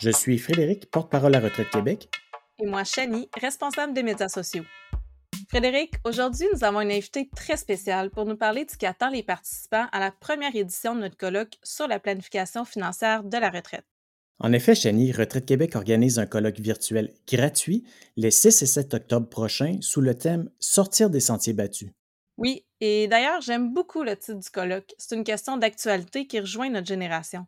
Je suis Frédéric, porte-parole à Retraite Québec. Et moi, Chani, responsable des médias sociaux. Frédéric, aujourd'hui, nous avons une invitée très spéciale pour nous parler de ce qui attend les participants à la première édition de notre colloque sur la planification financière de la retraite. En effet, Chani, Retraite Québec organise un colloque virtuel gratuit les 6 et 7 octobre prochains sous le thème Sortir des sentiers battus. Oui, et d'ailleurs, j'aime beaucoup le titre du colloque. C'est une question d'actualité qui rejoint notre génération.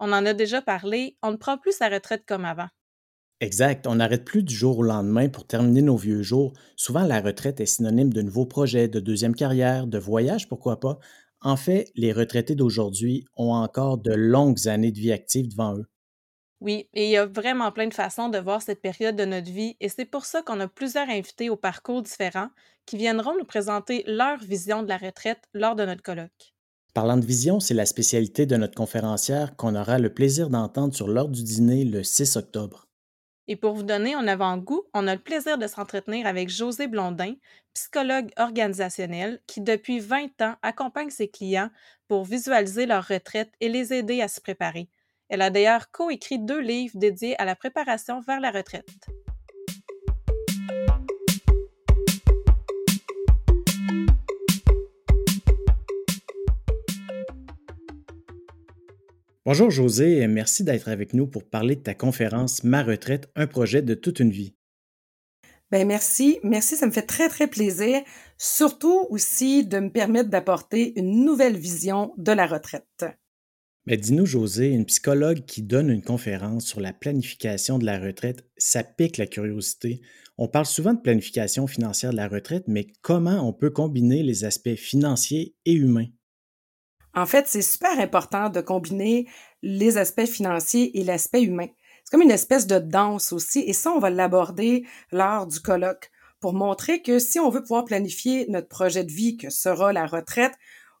On en a déjà parlé, on ne prend plus sa retraite comme avant. Exact, on n'arrête plus du jour au lendemain pour terminer nos vieux jours. Souvent, la retraite est synonyme de nouveaux projets, de deuxième carrière, de voyage, pourquoi pas. En fait, les retraités d'aujourd'hui ont encore de longues années de vie active devant eux. Oui, et il y a vraiment plein de façons de voir cette période de notre vie, et c'est pour ça qu'on a plusieurs invités au parcours différents qui viendront nous présenter leur vision de la retraite lors de notre colloque. Parlant de vision, c'est la spécialité de notre conférencière qu'on aura le plaisir d'entendre sur l'heure du dîner le 6 octobre. Et pour vous donner un avant-goût, on a le plaisir de s'entretenir avec José Blondin, psychologue organisationnel qui, depuis 20 ans, accompagne ses clients pour visualiser leur retraite et les aider à se préparer. Elle a d'ailleurs coécrit deux livres dédiés à la préparation vers la retraite. Bonjour José, merci d'être avec nous pour parler de ta conférence Ma retraite, un projet de toute une vie. Ben merci, merci, ça me fait très très plaisir, surtout aussi de me permettre d'apporter une nouvelle vision de la retraite. Mais ben, dis-nous José, une psychologue qui donne une conférence sur la planification de la retraite, ça pique la curiosité. On parle souvent de planification financière de la retraite, mais comment on peut combiner les aspects financiers et humains? En fait, c'est super important de combiner les aspects financiers et l'aspect humain. C'est comme une espèce de danse aussi, et ça, on va l'aborder lors du colloque pour montrer que si on veut pouvoir planifier notre projet de vie que sera la retraite,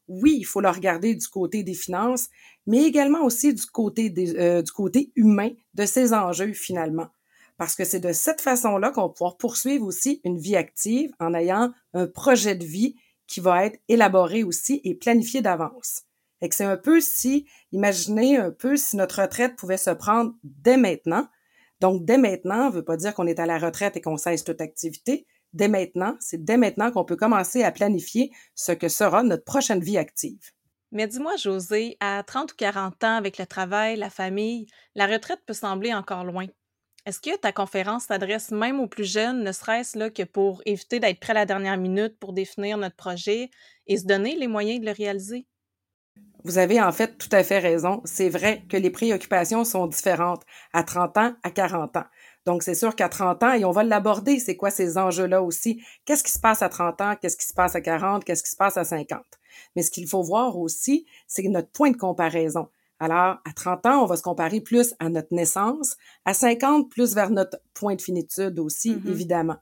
oui, il faut le regarder du côté des finances, mais également aussi du côté, euh, du côté humain de ces enjeux finalement. Parce que c'est de cette façon-là qu'on va pouvoir poursuivre aussi une vie active en ayant un projet de vie qui va être élaboré aussi et planifié d'avance. Que c'est un peu si, imaginez un peu si notre retraite pouvait se prendre dès maintenant. Donc, dès maintenant, ne veut pas dire qu'on est à la retraite et qu'on cesse toute activité. Dès maintenant, c'est dès maintenant qu'on peut commencer à planifier ce que sera notre prochaine vie active. Mais dis-moi, José, à 30 ou 40 ans, avec le travail, la famille, la retraite peut sembler encore loin. Est-ce que ta conférence s'adresse même aux plus jeunes, ne serait-ce là que pour éviter d'être prêt à la dernière minute pour définir notre projet et se donner les moyens de le réaliser? Vous avez en fait tout à fait raison. C'est vrai que les préoccupations sont différentes à 30 ans, à 40 ans. Donc, c'est sûr qu'à 30 ans, et on va l'aborder, c'est quoi ces enjeux-là aussi? Qu'est-ce qui se passe à 30 ans? Qu'est-ce qui se passe à 40? Qu'est-ce qui se passe à 50? Mais ce qu'il faut voir aussi, c'est notre point de comparaison. Alors, à 30 ans, on va se comparer plus à notre naissance, à 50, plus vers notre point de finitude aussi, mm-hmm. évidemment.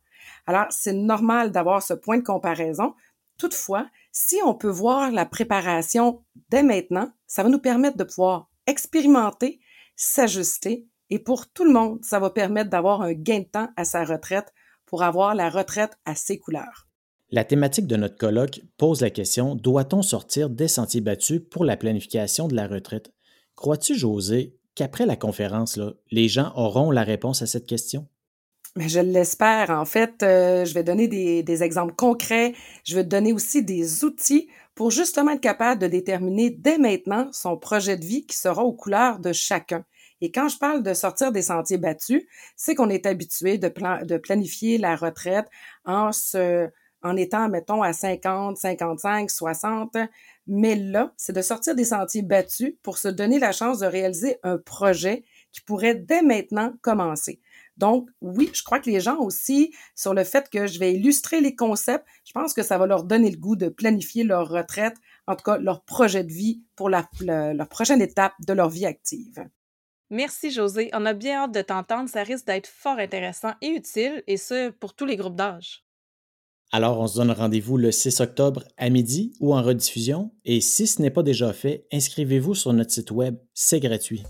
Alors, c'est normal d'avoir ce point de comparaison. Toutefois, si on peut voir la préparation dès maintenant, ça va nous permettre de pouvoir expérimenter, s'ajuster et pour tout le monde, ça va permettre d'avoir un gain de temps à sa retraite pour avoir la retraite à ses couleurs. La thématique de notre colloque pose la question doit-on sortir des sentiers battus pour la planification de la retraite? Crois-tu, José, qu'après la conférence, les gens auront la réponse à cette question? Mais je l'espère. En fait, euh, je vais donner des, des, exemples concrets. Je vais donner aussi des outils pour justement être capable de déterminer dès maintenant son projet de vie qui sera aux couleurs de chacun. Et quand je parle de sortir des sentiers battus, c'est qu'on est habitué de, de planifier la retraite en se, en étant, mettons, à 50, 55, 60. Mais là, c'est de sortir des sentiers battus pour se donner la chance de réaliser un projet qui pourrait dès maintenant commencer. Donc, oui, je crois que les gens aussi, sur le fait que je vais illustrer les concepts, je pense que ça va leur donner le goût de planifier leur retraite, en tout cas leur projet de vie pour la, leur prochaine étape de leur vie active. Merci José, on a bien hâte de t'entendre, ça risque d'être fort intéressant et utile, et ce, pour tous les groupes d'âge. Alors, on se donne rendez-vous le 6 octobre à midi ou en rediffusion, et si ce n'est pas déjà fait, inscrivez-vous sur notre site web, c'est gratuit.